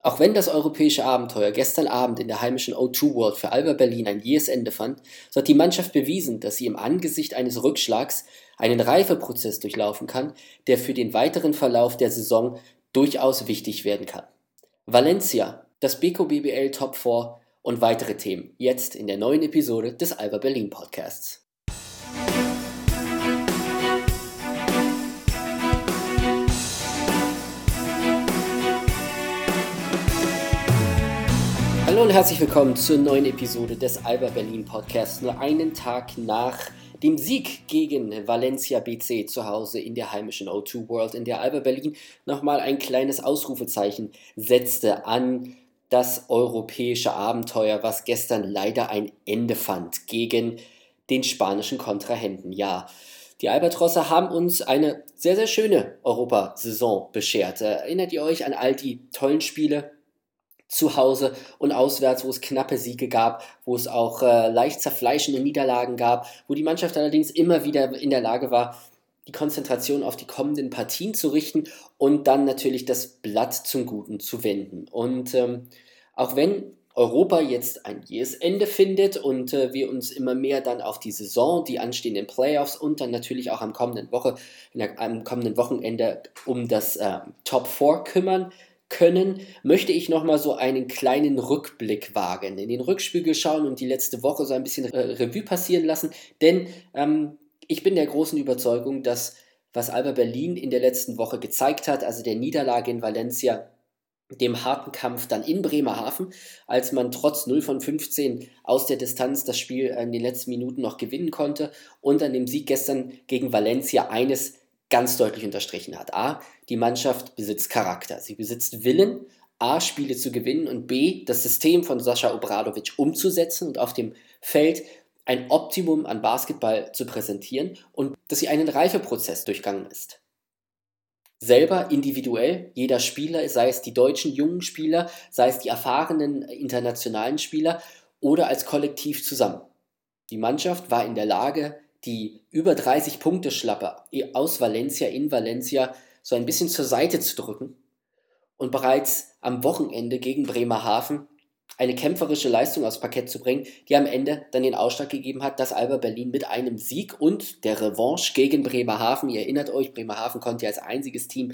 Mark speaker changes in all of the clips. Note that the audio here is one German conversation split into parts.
Speaker 1: Auch wenn das europäische Abenteuer gestern Abend in der heimischen O2 World für Alba Berlin ein jähes Ende fand, so hat die Mannschaft bewiesen, dass sie im Angesicht eines Rückschlags einen Reifeprozess durchlaufen kann, der für den weiteren Verlauf der Saison durchaus wichtig werden kann. Valencia, das Beko BBL Top 4 und weitere Themen jetzt in der neuen Episode des Alba Berlin Podcasts. Hallo und herzlich willkommen zur neuen Episode des Alba Berlin Podcasts. Nur einen Tag nach dem Sieg gegen Valencia BC zu Hause in der heimischen O2 World, in der Alba Berlin nochmal ein kleines Ausrufezeichen setzte an das europäische Abenteuer, was gestern leider ein Ende fand gegen den spanischen Kontrahenten. Ja, die Albatrosser haben uns eine sehr, sehr schöne Europasaison beschert. Erinnert ihr euch an all die tollen Spiele, zu Hause und auswärts, wo es knappe Siege gab, wo es auch äh, leicht zerfleischende Niederlagen gab, wo die Mannschaft allerdings immer wieder in der Lage war, die Konzentration auf die kommenden Partien zu richten und dann natürlich das Blatt zum Guten zu wenden. Und ähm, auch wenn Europa jetzt ein jähes Ende findet und äh, wir uns immer mehr dann auf die Saison, die anstehenden Playoffs und dann natürlich auch am kommenden Woche, der, am kommenden Wochenende um das äh, Top 4 kümmern, können, möchte ich nochmal so einen kleinen Rückblick wagen, in den Rückspiegel schauen und die letzte Woche so ein bisschen äh, Revue passieren lassen, denn ähm, ich bin der großen Überzeugung, dass was Alba Berlin in der letzten Woche gezeigt hat, also der Niederlage in Valencia, dem harten Kampf dann in Bremerhaven, als man trotz 0 von 15 aus der Distanz das Spiel in den letzten Minuten noch gewinnen konnte und an dem Sieg gestern gegen Valencia eines ganz deutlich unterstrichen hat. A, die Mannschaft besitzt Charakter. Sie besitzt Willen, A, Spiele zu gewinnen und B, das System von Sascha Obradovic umzusetzen und auf dem Feld ein Optimum an Basketball zu präsentieren und dass sie einen Reifeprozess durchgangen ist. Selber individuell, jeder Spieler, sei es die deutschen jungen Spieler, sei es die erfahrenen internationalen Spieler oder als Kollektiv zusammen. Die Mannschaft war in der Lage, die über 30 Punkte Schlappe aus Valencia in Valencia so ein bisschen zur Seite zu drücken und bereits am Wochenende gegen Bremerhaven eine kämpferische Leistung aufs Parkett zu bringen, die am Ende dann den Ausschlag gegeben hat, dass Alba Berlin mit einem Sieg und der Revanche gegen Bremerhaven, ihr erinnert euch, Bremerhaven konnte ja als einziges Team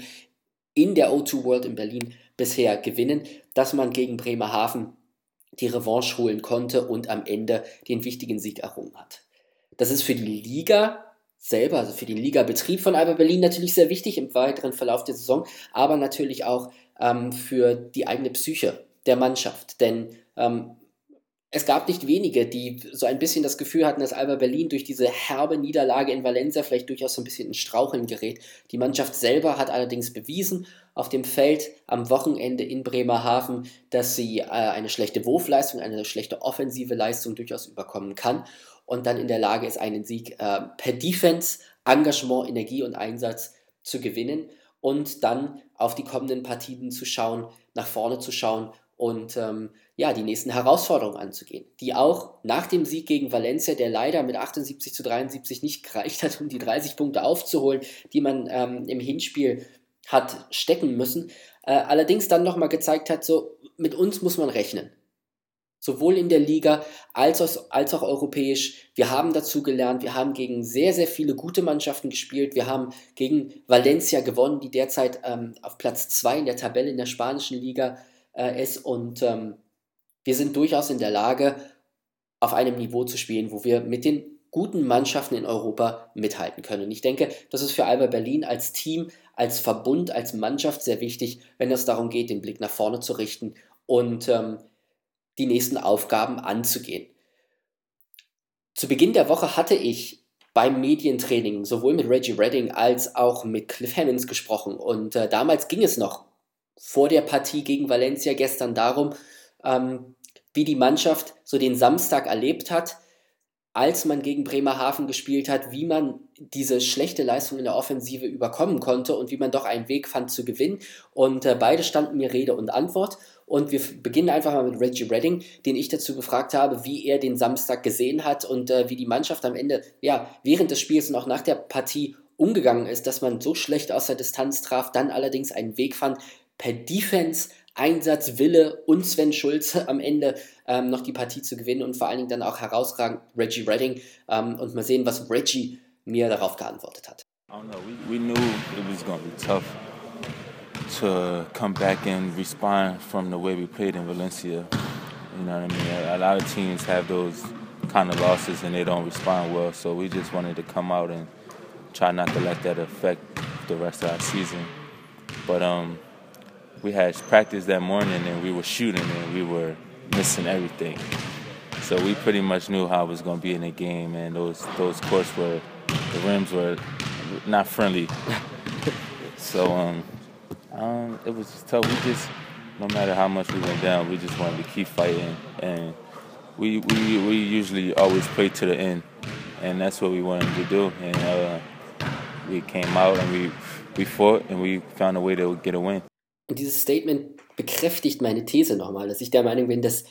Speaker 1: in der O2 World in Berlin bisher gewinnen, dass man gegen Bremerhaven die Revanche holen konnte und am Ende den wichtigen Sieg errungen hat. Das ist für die Liga selber, also für den Ligabetrieb von Alba Berlin natürlich sehr wichtig im weiteren Verlauf der Saison, aber natürlich auch ähm, für die eigene Psyche der Mannschaft. Denn ähm, es gab nicht wenige, die so ein bisschen das Gefühl hatten, dass Alba Berlin durch diese herbe Niederlage in Valencia vielleicht durchaus so ein bisschen in Straucheln gerät. Die Mannschaft selber hat allerdings bewiesen auf dem Feld am Wochenende in Bremerhaven, dass sie äh, eine schlechte Wurfleistung, eine schlechte offensive Leistung durchaus überkommen kann und dann in der Lage ist, einen Sieg äh, per Defense, Engagement, Energie und Einsatz zu gewinnen und dann auf die kommenden Partien zu schauen, nach vorne zu schauen und ähm, ja, die nächsten Herausforderungen anzugehen, die auch nach dem Sieg gegen Valencia, der leider mit 78 zu 73 nicht gereicht hat, um die 30 Punkte aufzuholen, die man ähm, im Hinspiel hat stecken müssen, äh, allerdings dann nochmal gezeigt hat, so mit uns muss man rechnen sowohl in der Liga als auch, als auch europäisch. Wir haben dazu gelernt, wir haben gegen sehr, sehr viele gute Mannschaften gespielt. Wir haben gegen Valencia gewonnen, die derzeit ähm, auf Platz 2 in der Tabelle in der spanischen Liga äh, ist. Und ähm, wir sind durchaus in der Lage, auf einem Niveau zu spielen, wo wir mit den guten Mannschaften in Europa mithalten können. Und ich denke, das ist für Alba Berlin als Team, als Verbund, als Mannschaft sehr wichtig, wenn es darum geht, den Blick nach vorne zu richten und ähm, die nächsten Aufgaben anzugehen. Zu Beginn der Woche hatte ich beim Medientraining sowohl mit Reggie Redding als auch mit Cliff Hammonds gesprochen. Und äh, damals ging es noch vor der Partie gegen Valencia gestern darum, ähm, wie die Mannschaft so den Samstag erlebt hat, als man gegen Bremerhaven gespielt hat, wie man diese schlechte Leistung in der Offensive überkommen konnte und wie man doch einen Weg fand zu gewinnen. Und äh, beide standen mir Rede und Antwort. Und wir beginnen einfach mal mit Reggie Redding, den ich dazu gefragt habe, wie er den Samstag gesehen hat und äh, wie die Mannschaft am Ende, ja, während des Spiels und auch nach der Partie umgegangen ist, dass man so schlecht aus der Distanz traf, dann allerdings einen Weg fand, per Defense, Einsatzwille und Sven Schulze am Ende ähm, noch die Partie zu gewinnen und vor allen Dingen dann auch herausragend Reggie Redding ähm, und mal sehen, was Reggie mir darauf geantwortet hat.
Speaker 2: I don't know. We, knew it was going to be tough to come back and respond from the way we played in Valencia. You know what I mean? A, a lot of teams have those kind of losses and they don't respond well. So we just wanted to come out and try not to let that affect the rest of our season. But um, we had practice that morning and we were shooting and we were missing everything. So we pretty much knew how it was going to be in the game, and those those courts were the rims were not friendly. so um, um, it was just tough. We just no matter how much we went down, we just wanted to keep fighting, and we we we usually always play to the end, and that's what we wanted to do. And uh, we came out and we we fought and we found a way to get a win.
Speaker 1: Und dieses Statement bekräftigt meine These nochmal, dass ich der Meinung bin, dass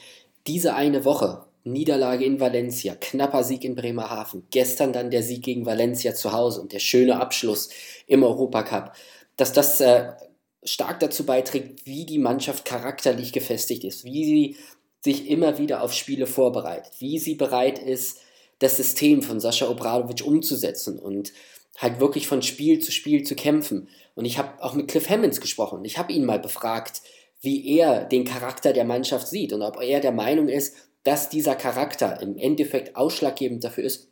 Speaker 1: diese eine Woche, Niederlage in Valencia, knapper Sieg in Bremerhaven, gestern dann der Sieg gegen Valencia zu Hause und der schöne Abschluss im Europacup, dass das äh, stark dazu beiträgt, wie die Mannschaft charakterlich gefestigt ist, wie sie sich immer wieder auf Spiele vorbereitet, wie sie bereit ist, das System von Sascha Obradovic umzusetzen und halt wirklich von Spiel zu Spiel zu kämpfen. Und ich habe auch mit Cliff Hammonds gesprochen. Ich habe ihn mal befragt, wie er den Charakter der Mannschaft sieht und ob er der Meinung ist, dass dieser Charakter im Endeffekt ausschlaggebend dafür ist,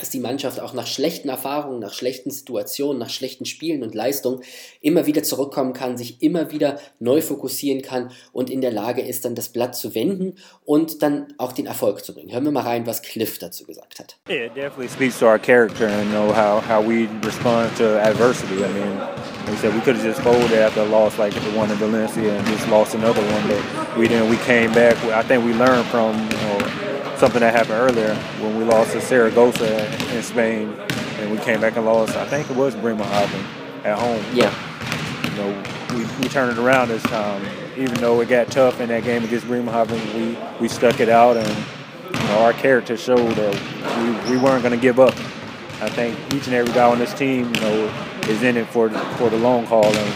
Speaker 1: dass die Mannschaft auch nach schlechten Erfahrungen, nach schlechten Situationen, nach schlechten Spielen und Leistungen immer wieder zurückkommen kann, sich immer wieder neu fokussieren kann und in der Lage ist, dann das Blatt zu wenden und dann auch den Erfolg zu bringen. Hören wir mal rein, was Cliff dazu gesagt hat.
Speaker 3: Yeah, it definitely speaks to our character and know how, how we respond to adversity. I mean, like I said, we could have just folded after a loss like the one in Valencia and just lost another one, but we didn't. We came back. I think we learned from you know, something that happened earlier when we lost to Saragossa in Spain, and we came back and lost. I think it was Bremerhaven at home.
Speaker 1: Yeah.
Speaker 3: You know, we, we turned it around this time. Even though it got tough in that game against Bremerhaven, we, we stuck it out, and you know, our character showed that we, we weren't going to give up. I think each and every guy on this team, you know, is in it for for the long haul, and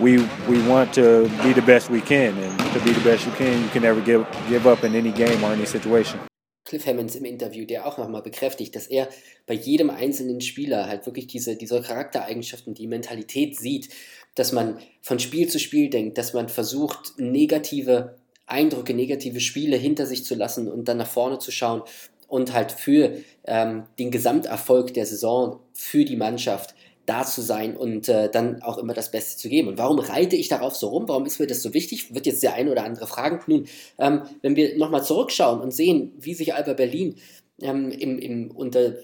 Speaker 3: we we want to be the best we can, and to be the best you can, you can never give give up in any game or any situation.
Speaker 1: Cliff Hammonds im Interview, der auch nochmal bekräftigt, dass er bei jedem einzelnen Spieler halt wirklich diese, diese Charaktereigenschaften, die Mentalität sieht, dass man von Spiel zu Spiel denkt, dass man versucht, negative Eindrücke, negative Spiele hinter sich zu lassen und dann nach vorne zu schauen und halt für ähm, den Gesamterfolg der Saison, für die Mannschaft da zu sein und äh, dann auch immer das Beste zu geben. Und warum reite ich darauf so rum? Warum ist mir das so wichtig? Wird jetzt der eine oder andere fragen. Nun, ähm, wenn wir nochmal zurückschauen und sehen, wie sich Alba Berlin ähm, im, im, unter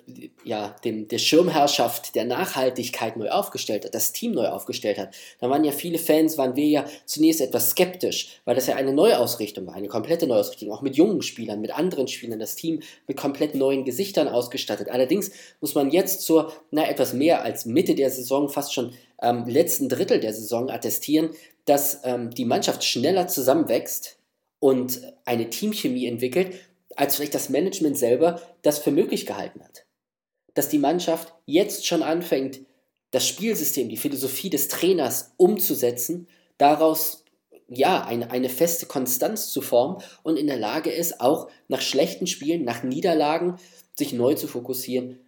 Speaker 1: ja, dem, der Schirmherrschaft der Nachhaltigkeit neu aufgestellt hat, das Team neu aufgestellt hat, da waren ja viele Fans, waren wir ja zunächst etwas skeptisch, weil das ja eine Neuausrichtung war, eine komplette Neuausrichtung, auch mit jungen Spielern, mit anderen Spielern, das Team mit komplett neuen Gesichtern ausgestattet. Allerdings muss man jetzt zur, na, etwas mehr als Mitte der Saison, fast schon ähm, letzten Drittel der Saison attestieren, dass ähm, die Mannschaft schneller zusammenwächst und eine Teamchemie entwickelt, als vielleicht das Management selber das für möglich gehalten hat. Dass die Mannschaft jetzt schon anfängt, das Spielsystem, die Philosophie des Trainers umzusetzen, daraus ja eine, eine feste Konstanz zu formen und in der Lage ist, auch nach schlechten Spielen, nach Niederlagen, sich neu zu fokussieren,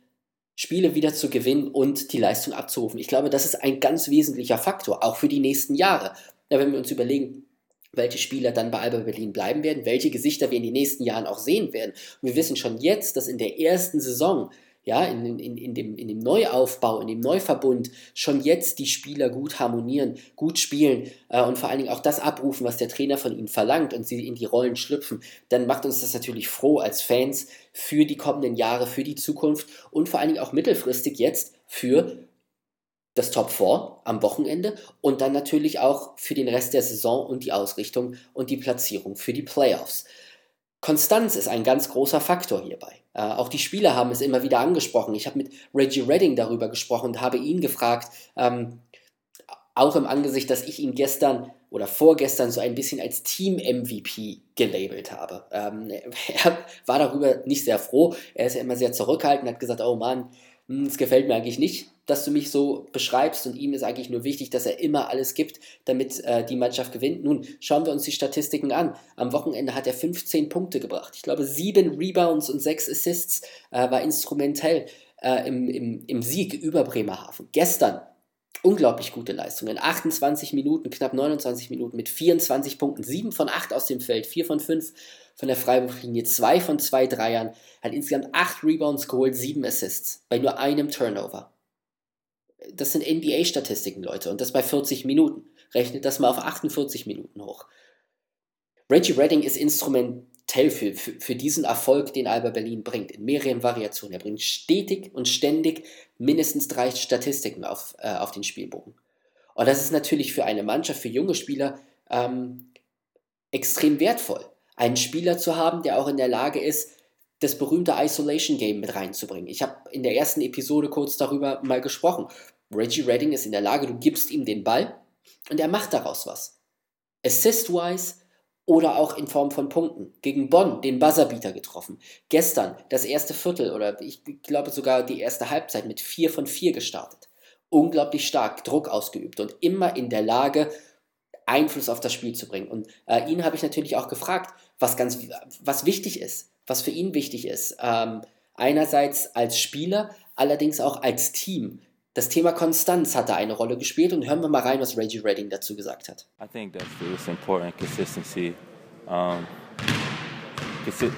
Speaker 1: Spiele wieder zu gewinnen und die Leistung abzurufen. Ich glaube, das ist ein ganz wesentlicher Faktor, auch für die nächsten Jahre. Ja, wenn wir uns überlegen, welche Spieler dann bei Alba Berlin bleiben werden, welche Gesichter wir in den nächsten Jahren auch sehen werden. Und wir wissen schon jetzt, dass in der ersten Saison, ja, in, in, in, dem, in dem Neuaufbau, in dem Neuverbund schon jetzt die Spieler gut harmonieren, gut spielen äh, und vor allen Dingen auch das abrufen, was der Trainer von ihnen verlangt und sie in die Rollen schlüpfen, dann macht uns das natürlich froh als Fans für die kommenden Jahre, für die Zukunft und vor allen Dingen auch mittelfristig jetzt für das Top 4 am Wochenende und dann natürlich auch für den Rest der Saison und die Ausrichtung und die Platzierung für die Playoffs. Konstanz ist ein ganz großer Faktor hierbei. Äh, auch die Spieler haben es immer wieder angesprochen. Ich habe mit Reggie Redding darüber gesprochen und habe ihn gefragt, ähm, auch im Angesicht, dass ich ihn gestern oder vorgestern so ein bisschen als Team-MVP gelabelt habe. Ähm, er war darüber nicht sehr froh. Er ist ja immer sehr zurückhaltend, hat gesagt, oh Mann, hm, es gefällt mir eigentlich nicht, dass du mich so beschreibst und ihm ist eigentlich nur wichtig, dass er immer alles gibt, damit äh, die Mannschaft gewinnt. Nun schauen wir uns die Statistiken an. Am Wochenende hat er 15 Punkte gebracht. Ich glaube, sieben Rebounds und sechs Assists äh, war instrumentell äh, im, im, im Sieg über Bremerhaven. Gestern unglaublich gute Leistung. In 28 Minuten, knapp 29 Minuten mit 24 Punkten, 7 von 8 aus dem Feld, 4 von 5 von der Freiwurflinie, 2 von 2 Dreiern, hat insgesamt 8 Rebounds geholt, 7 Assists bei nur einem Turnover. Das sind NBA-Statistiken, Leute, und das bei 40 Minuten. Rechnet das mal auf 48 Minuten hoch. Reggie Redding ist instrumentell für, für, für diesen Erfolg, den Alba Berlin bringt, in mehreren Variationen. Er bringt stetig und ständig mindestens drei Statistiken auf, äh, auf den Spielbogen. Und das ist natürlich für eine Mannschaft, für junge Spieler ähm, extrem wertvoll. Einen Spieler zu haben, der auch in der Lage ist, das berühmte Isolation Game mit reinzubringen. Ich habe in der ersten Episode kurz darüber mal gesprochen. Reggie Redding ist in der Lage, du gibst ihm den Ball und er macht daraus was. Assist-wise oder auch in Form von Punkten. Gegen Bonn den Buzzerbeater getroffen. Gestern das erste Viertel oder ich glaube sogar die erste Halbzeit mit 4 von 4 gestartet. Unglaublich stark Druck ausgeübt und immer in der Lage, Einfluss auf das Spiel zu bringen. Und äh, ihn habe ich natürlich auch gefragt, was ganz was wichtig ist was für ihn wichtig ist. Ähm, einerseits als Spieler, allerdings auch als Team. Das Thema Konstanz hat da eine Rolle gespielt und hören wir mal rein, was Reggie Redding dazu gesagt hat.
Speaker 2: I think that's it's important consistency. Um,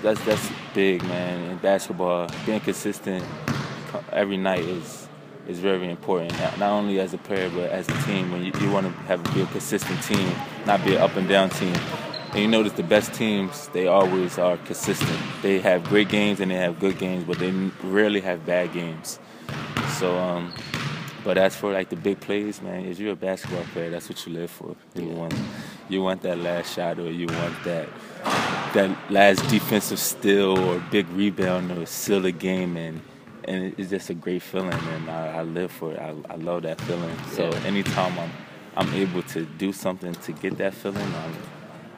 Speaker 2: that's that's big, man. In basketball, being consistent every night is is very important. Not, only as a player, but as a team. When you, you want to have be a consistent team, not be an up and down team. And you notice the best teams, they always are consistent. They have great games and they have good games, but they rarely have bad games. So, um, but as for like the big plays, man, if you're a basketball player, that's what you live for. You want, you want that last shot, or you want that that last defensive steal or big rebound or seal the game, and and it's just a great feeling, and I, I live for it. I, I love that feeling. So anytime I'm I'm able to do something to get that feeling, I'm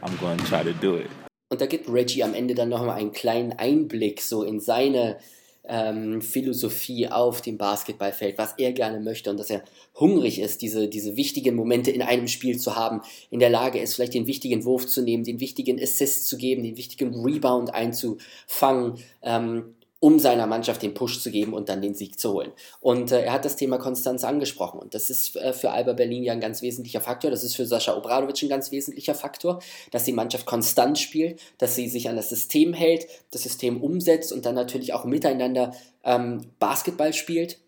Speaker 2: I'm going to try to do it.
Speaker 1: Und da gibt Reggie am Ende dann nochmal einen kleinen Einblick so in seine ähm, Philosophie auf dem Basketballfeld, was er gerne möchte und dass er hungrig ist, diese, diese wichtigen Momente in einem Spiel zu haben, in der Lage ist, vielleicht den wichtigen Wurf zu nehmen, den wichtigen Assist zu geben, den wichtigen Rebound einzufangen. Ähm, um seiner Mannschaft den Push zu geben und dann den Sieg zu holen. Und äh, er hat das Thema Konstanz angesprochen und das ist äh, für Alba Berlin ja ein ganz wesentlicher Faktor. Das ist für Sascha Obradovic ein ganz wesentlicher Faktor, dass die Mannschaft konstant spielt, dass sie sich an das System hält, das System umsetzt und dann natürlich auch miteinander ähm, Basketball spielt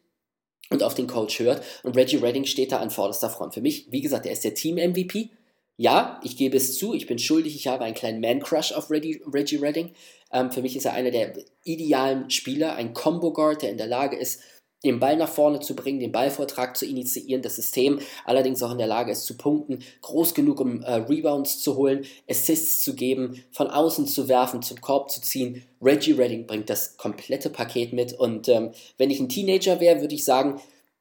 Speaker 1: und auf den Coach hört. Und Reggie Redding steht da an vorderster Front. Für mich, wie gesagt, er ist der Team-MVP. Ja, ich gebe es zu, ich bin schuldig, ich habe einen kleinen Man-Crush auf Reggie, Reggie Redding. Ähm, für mich ist er einer der idealen Spieler, ein Combo-Guard, der in der Lage ist, den Ball nach vorne zu bringen, den Ballvortrag zu initiieren, das System allerdings auch in der Lage ist zu punkten, groß genug, um äh, Rebounds zu holen, Assists zu geben, von außen zu werfen, zum Korb zu ziehen. Reggie Redding bringt das komplette Paket mit und ähm, wenn ich ein Teenager wäre, würde ich sagen,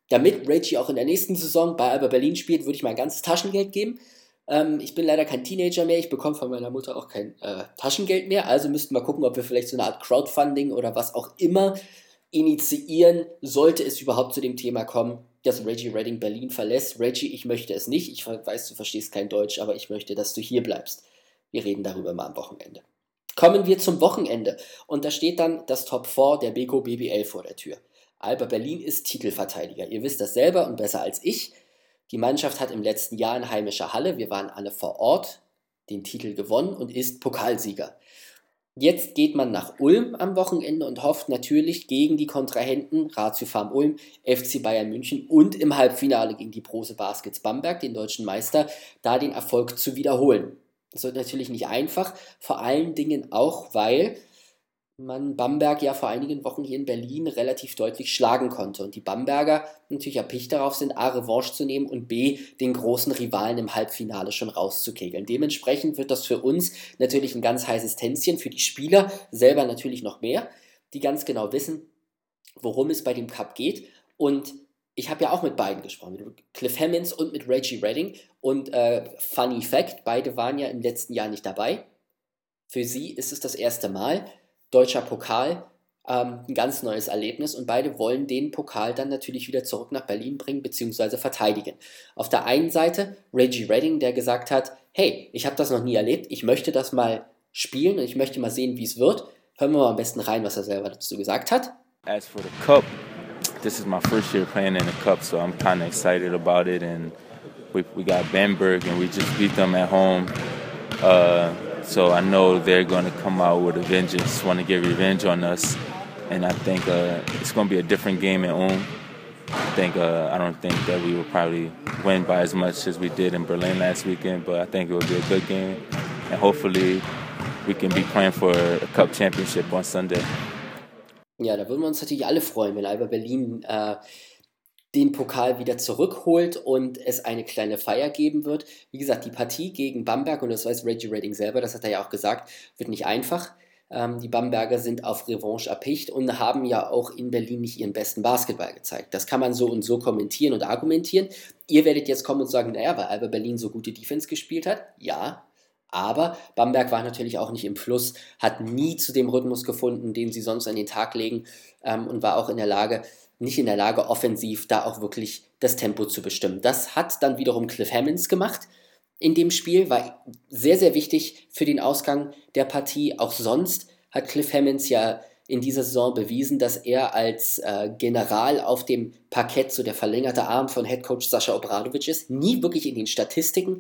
Speaker 1: damit Reggie auch in der nächsten Saison bei Alba Berlin spielt, würde ich mein ganzes Taschengeld geben. Ähm, ich bin leider kein Teenager mehr, ich bekomme von meiner Mutter auch kein äh, Taschengeld mehr, also müssten wir gucken, ob wir vielleicht so eine Art Crowdfunding oder was auch immer initiieren, sollte es überhaupt zu dem Thema kommen, dass Reggie Redding Berlin verlässt. Reggie, ich möchte es nicht, ich weiß, du verstehst kein Deutsch, aber ich möchte, dass du hier bleibst. Wir reden darüber mal am Wochenende. Kommen wir zum Wochenende und da steht dann das Top 4 der Beko BBL vor der Tür. Alba Berlin ist Titelverteidiger. Ihr wisst das selber und besser als ich. Die Mannschaft hat im letzten Jahr in heimischer Halle, wir waren alle vor Ort, den Titel gewonnen und ist Pokalsieger. Jetzt geht man nach Ulm am Wochenende und hofft natürlich gegen die Kontrahenten Ratio Farm Ulm, FC Bayern München und im Halbfinale gegen die Prose Baskets Bamberg, den deutschen Meister, da den Erfolg zu wiederholen. Das wird natürlich nicht einfach, vor allen Dingen auch, weil man Bamberg ja vor einigen Wochen hier in Berlin relativ deutlich schlagen konnte. Und die Bamberger natürlich erpicht darauf sind, A, Revanche zu nehmen und B, den großen Rivalen im Halbfinale schon rauszukegeln. Dementsprechend wird das für uns natürlich ein ganz heißes Tänzchen, für die Spieler selber natürlich noch mehr, die ganz genau wissen, worum es bei dem Cup geht. Und ich habe ja auch mit beiden gesprochen, mit Cliff Hammonds und mit Reggie Redding. Und äh, funny fact, beide waren ja im letzten Jahr nicht dabei. Für sie ist es das erste Mal deutscher Pokal, ähm, ein ganz neues Erlebnis und beide wollen den Pokal dann natürlich wieder zurück nach Berlin bringen bzw. verteidigen. Auf der einen Seite Reggie Redding, der gesagt hat, hey, ich habe das noch nie erlebt, ich möchte das mal spielen und ich möchte mal sehen, wie es wird. Hören wir mal am besten rein, was er selber dazu gesagt hat.
Speaker 2: As for the cup, this is my first year playing in the cup, so I'm kind of excited about it. And we, we got Bamberg, and we just beat them at home. Uh, so I know they're going to come out with a vengeance, want to get revenge on us. And I think uh, it's going to be a different game at Ulm. I think uh, I don't think that we will probably win by as much as we did in Berlin last weekend, but I think it will be a good game, and hopefully we can be playing for a cup championship on Sunday.
Speaker 1: Ja, da würden wir uns natürlich alle freuen, wenn Alba Berlin äh, den Pokal wieder zurückholt und es eine kleine Feier geben wird. Wie gesagt, die Partie gegen Bamberg, und das weiß Reggie Redding selber, das hat er ja auch gesagt, wird nicht einfach. Ähm, die Bamberger sind auf Revanche erpicht und haben ja auch in Berlin nicht ihren besten Basketball gezeigt. Das kann man so und so kommentieren und argumentieren. Ihr werdet jetzt kommen und sagen, naja, weil Alba Berlin so gute Defense gespielt hat. Ja, aber Bamberg war natürlich auch nicht im Fluss, hat nie zu dem Rhythmus gefunden, den sie sonst an den Tag legen ähm, und war auch in der Lage, nicht in der Lage, offensiv da auch wirklich das Tempo zu bestimmen. Das hat dann wiederum Cliff Hammonds gemacht in dem Spiel, war sehr, sehr wichtig für den Ausgang der Partie. Auch sonst hat Cliff Hammonds ja in dieser Saison bewiesen, dass er als äh, General auf dem Parkett so der verlängerte Arm von Headcoach Sascha Obradovic ist. Nie wirklich in den Statistiken,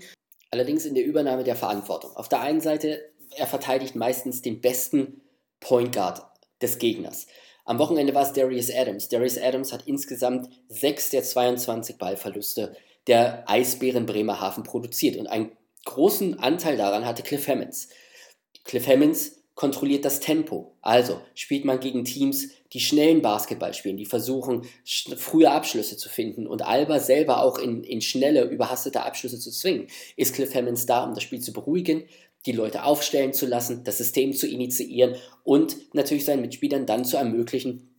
Speaker 1: Allerdings in der Übernahme der Verantwortung. Auf der einen Seite, er verteidigt meistens den besten Point Guard des Gegners. Am Wochenende war es Darius Adams. Darius Adams hat insgesamt 6 der 22 Ballverluste der Eisbären Bremerhaven produziert und einen großen Anteil daran hatte Cliff Hammonds. Cliff Hammonds kontrolliert das Tempo. Also spielt man gegen Teams, die schnellen Basketball spielen, die versuchen, frühe Abschlüsse zu finden und Alba selber auch in, in schnelle, überhastete Abschlüsse zu zwingen. Ist Cliff Hammonds da, um das Spiel zu beruhigen, die Leute aufstellen zu lassen, das System zu initiieren und natürlich seinen Mitspielern dann zu ermöglichen,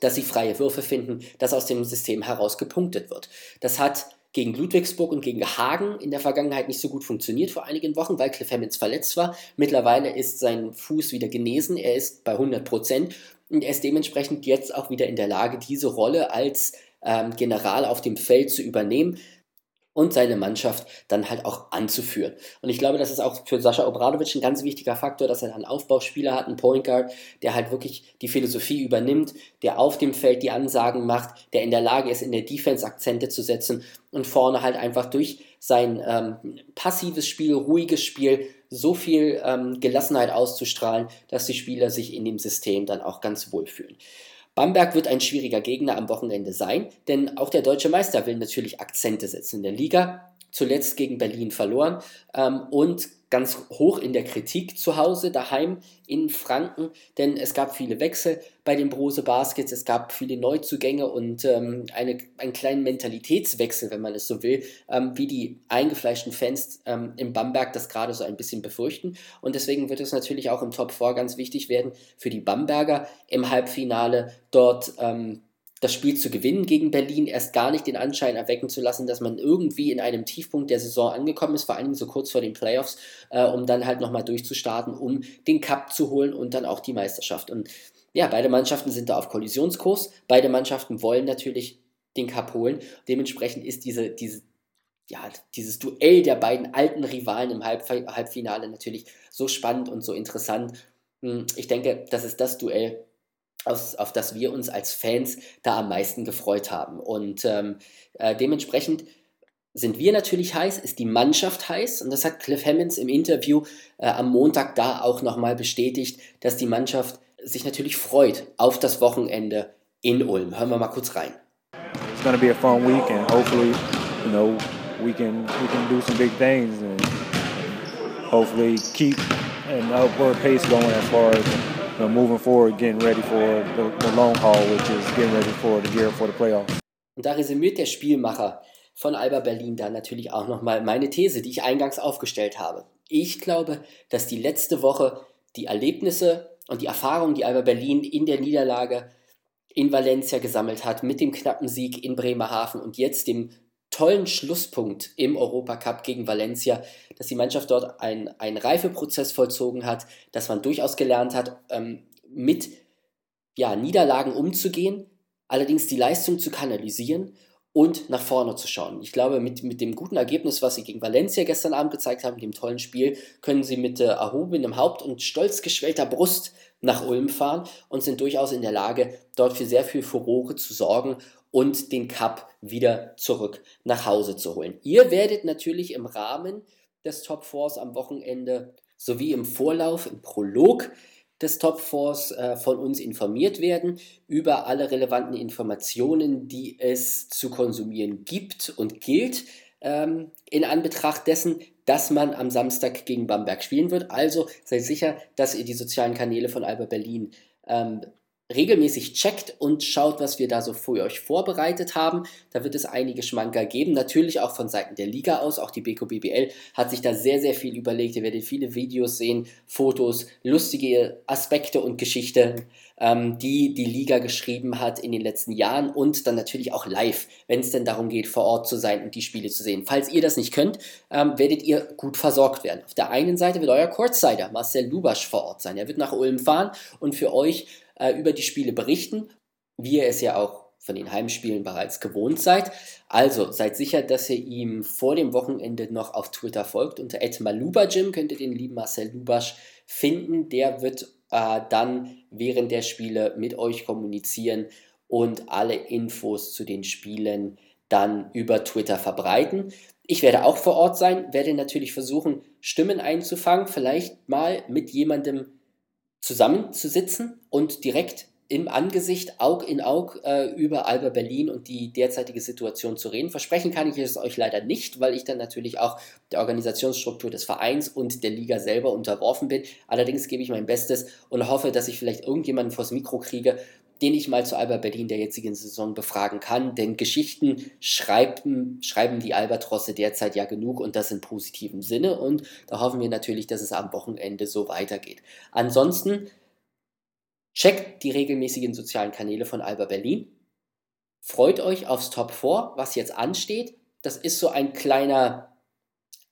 Speaker 1: dass sie freie Würfe finden, dass aus dem System heraus gepunktet wird. Das hat gegen Ludwigsburg und gegen Hagen in der Vergangenheit nicht so gut funktioniert vor einigen Wochen, weil Cliff Hammonds verletzt war. Mittlerweile ist sein Fuß wieder genesen, er ist bei 100 Prozent und er ist dementsprechend jetzt auch wieder in der Lage, diese Rolle als ähm, General auf dem Feld zu übernehmen und seine Mannschaft dann halt auch anzuführen. Und ich glaube, das ist auch für Sascha Obradovic ein ganz wichtiger Faktor, dass er einen Aufbauspieler hat, einen Point Guard, der halt wirklich die Philosophie übernimmt, der auf dem Feld die Ansagen macht, der in der Lage ist, in der Defense Akzente zu setzen und vorne halt einfach durch sein ähm, passives Spiel, ruhiges Spiel, so viel ähm, Gelassenheit auszustrahlen, dass die Spieler sich in dem System dann auch ganz wohl fühlen. Bamberg wird ein schwieriger Gegner am Wochenende sein, denn auch der deutsche Meister will natürlich Akzente setzen in der Liga. Zuletzt gegen Berlin verloren ähm, und ganz hoch in der Kritik zu Hause, daheim in Franken, denn es gab viele Wechsel bei den Brose Baskets, es gab viele Neuzugänge und ähm, eine, einen kleinen Mentalitätswechsel, wenn man es so will, ähm, wie die eingefleischten Fans ähm, in Bamberg das gerade so ein bisschen befürchten. Und deswegen wird es natürlich auch im Top 4 ganz wichtig werden für die Bamberger im Halbfinale dort ähm, das Spiel zu gewinnen gegen Berlin, erst gar nicht den Anschein erwecken zu lassen, dass man irgendwie in einem Tiefpunkt der Saison angekommen ist, vor allem so kurz vor den Playoffs, äh, um dann halt nochmal durchzustarten, um den Cup zu holen und dann auch die Meisterschaft. Und ja, beide Mannschaften sind da auf Kollisionskurs. Beide Mannschaften wollen natürlich den Cup holen. Dementsprechend ist diese, diese, ja, dieses Duell der beiden alten Rivalen im Halb Halbfinale natürlich so spannend und so interessant. Hm, ich denke, das ist das Duell, aus, auf das wir uns als Fans da am meisten gefreut haben. Und ähm, äh, dementsprechend sind wir natürlich heiß, ist die Mannschaft heiß und das hat Cliff Hammonds im Interview äh, am Montag da auch nochmal bestätigt, dass die Mannschaft sich natürlich freut auf das Wochenende in Ulm. Hören wir mal kurz rein.
Speaker 3: It's going to be a fun week and hopefully, you know, we can we can do some big things and hopefully keep an upward pace going as far as know, moving forward, getting ready for the, the long haul, which is getting ready for the gear for the playoffs.
Speaker 1: Und da resümiert der Spielmacher von Alba Berlin dann natürlich auch nochmal meine These, die ich eingangs aufgestellt habe. Ich glaube, dass die letzte Woche die Erlebnisse und die Erfahrungen, die Alba Berlin in der Niederlage in Valencia gesammelt hat, mit dem knappen Sieg in Bremerhaven und jetzt dem tollen Schlusspunkt im Europacup gegen Valencia, dass die Mannschaft dort einen Reifeprozess vollzogen hat, dass man durchaus gelernt hat, ähm, mit ja, Niederlagen umzugehen, allerdings die Leistung zu kanalisieren und nach vorne zu schauen. Ich glaube, mit, mit dem guten Ergebnis, was sie gegen Valencia gestern Abend gezeigt haben, dem tollen Spiel, können sie mit äh, erhobenem Haupt und stolz geschwellter Brust nach Ulm fahren und sind durchaus in der Lage, dort für sehr viel Furore zu sorgen und den Cup wieder zurück nach Hause zu holen. Ihr werdet natürlich im Rahmen des Top Fours am Wochenende sowie im Vorlauf, im Prolog des Top Fours äh, von uns informiert werden über alle relevanten Informationen, die es zu konsumieren gibt und gilt. Ähm, in Anbetracht dessen, dass man am Samstag gegen Bamberg spielen wird. Also seid sicher, dass ihr die sozialen Kanäle von Alba Berlin ähm, regelmäßig checkt und schaut, was wir da so für euch vorbereitet haben. Da wird es einige Schmanker geben, natürlich auch von Seiten der Liga aus. Auch die BK BBL hat sich da sehr, sehr viel überlegt. Ihr werdet viele Videos sehen, Fotos, lustige Aspekte und Geschichten, ähm, die die Liga geschrieben hat in den letzten Jahren und dann natürlich auch live, wenn es denn darum geht, vor Ort zu sein und die Spiele zu sehen. Falls ihr das nicht könnt, ähm, werdet ihr gut versorgt werden. Auf der einen Seite wird euer Courtsider Marcel Lubasch vor Ort sein. Er wird nach Ulm fahren und für euch äh, über die Spiele berichten, wie ihr es ja auch von den Heimspielen bereits gewohnt seid. Also seid sicher, dass ihr ihm vor dem Wochenende noch auf Twitter folgt. Unter @malubajim könnt ihr den lieben Marcel Lubasch finden. Der wird äh, dann während der Spiele mit euch kommunizieren und alle Infos zu den Spielen dann über Twitter verbreiten. Ich werde auch vor Ort sein, werde natürlich versuchen, Stimmen einzufangen, vielleicht mal mit jemandem zusammenzusitzen und direkt im Angesicht, Aug in Aug äh, über Alba Berlin und die derzeitige Situation zu reden. Versprechen kann ich es euch leider nicht, weil ich dann natürlich auch der Organisationsstruktur des Vereins und der Liga selber unterworfen bin. Allerdings gebe ich mein Bestes und hoffe, dass ich vielleicht irgendjemanden vors Mikro kriege, den ich mal zu Alba Berlin der jetzigen Saison befragen kann. Denn Geschichten schreiben, schreiben die Albatrosse derzeit ja genug und das in positivem Sinne. Und da hoffen wir natürlich, dass es am Wochenende so weitergeht. Ansonsten checkt die regelmäßigen sozialen Kanäle von Alba Berlin. Freut euch aufs Top 4, was jetzt ansteht. Das ist so ein kleiner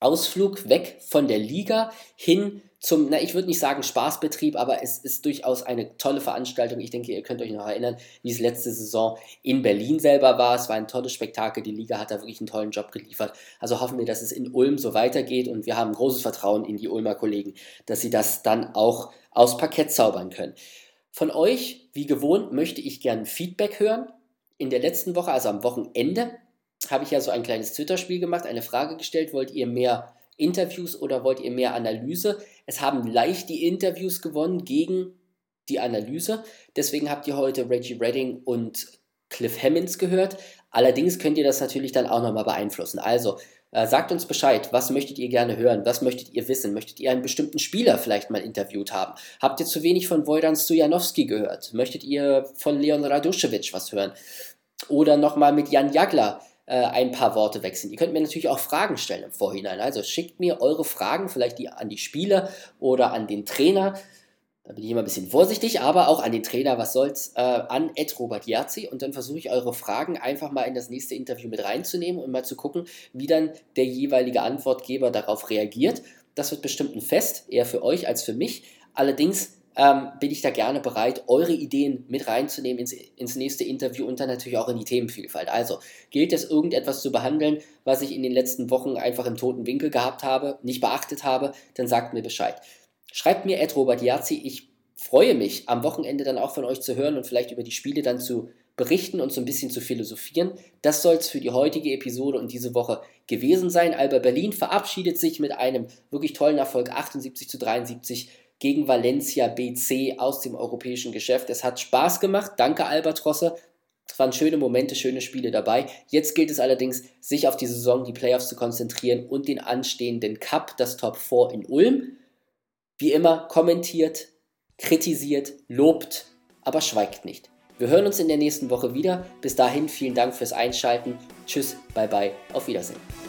Speaker 1: Ausflug weg von der Liga hin zum, na, ich würde nicht sagen Spaßbetrieb, aber es ist durchaus eine tolle Veranstaltung. Ich denke, ihr könnt euch noch erinnern, wie es letzte Saison in Berlin selber war. Es war ein tolles Spektakel. Die Liga hat da wirklich einen tollen Job geliefert. Also hoffen wir, dass es in Ulm so weitergeht und wir haben großes Vertrauen in die Ulmer Kollegen, dass sie das dann auch aus Parkett zaubern können. Von euch, wie gewohnt, möchte ich gerne Feedback hören. In der letzten Woche, also am Wochenende, habe ich ja so ein kleines Twitter-Spiel gemacht, eine Frage gestellt, wollt ihr mehr Interviews oder wollt ihr mehr Analyse? Es haben leicht die Interviews gewonnen gegen die Analyse. Deswegen habt ihr heute Reggie Redding und Cliff Hammonds gehört. Allerdings könnt ihr das natürlich dann auch nochmal beeinflussen. Also äh, sagt uns Bescheid, was möchtet ihr gerne hören, was möchtet ihr wissen, möchtet ihr einen bestimmten Spieler vielleicht mal interviewt haben? Habt ihr zu wenig von Wojdan Stojanowski gehört? Möchtet ihr von Leon Raduschewitsch was hören? Oder nochmal mit Jan Jagler äh, ein paar Worte wechseln. Ihr könnt mir natürlich auch Fragen stellen im Vorhinein. Also schickt mir eure Fragen, vielleicht die an die Spieler oder an den Trainer. Da bin ich immer ein bisschen vorsichtig, aber auch an den Trainer, was soll's, äh, an Ed Robert Jerzi. Und dann versuche ich eure Fragen einfach mal in das nächste Interview mit reinzunehmen und mal zu gucken, wie dann der jeweilige Antwortgeber darauf reagiert. Das wird bestimmt ein Fest, eher für euch als für mich. Allerdings ähm, bin ich da gerne bereit, eure Ideen mit reinzunehmen ins, ins nächste Interview und dann natürlich auch in die Themenvielfalt. Also gilt es irgendetwas zu behandeln, was ich in den letzten Wochen einfach im toten Winkel gehabt habe, nicht beachtet habe, dann sagt mir Bescheid. Schreibt mir Ed Robert Yazzi, ich freue mich, am Wochenende dann auch von euch zu hören und vielleicht über die Spiele dann zu berichten und so ein bisschen zu philosophieren. Das soll es für die heutige Episode und diese Woche gewesen sein. Alba Berlin verabschiedet sich mit einem wirklich tollen Erfolg 78 zu 73 gegen Valencia BC aus dem europäischen Geschäft. Es hat Spaß gemacht. Danke, Albatrosse. Es waren schöne Momente, schöne Spiele dabei. Jetzt gilt es allerdings, sich auf die Saison, die Playoffs zu konzentrieren und den anstehenden Cup, das Top 4 in Ulm. Wie immer, kommentiert, kritisiert, lobt, aber schweigt nicht. Wir hören uns in der nächsten Woche wieder. Bis dahin vielen Dank fürs Einschalten. Tschüss, bye bye, auf Wiedersehen.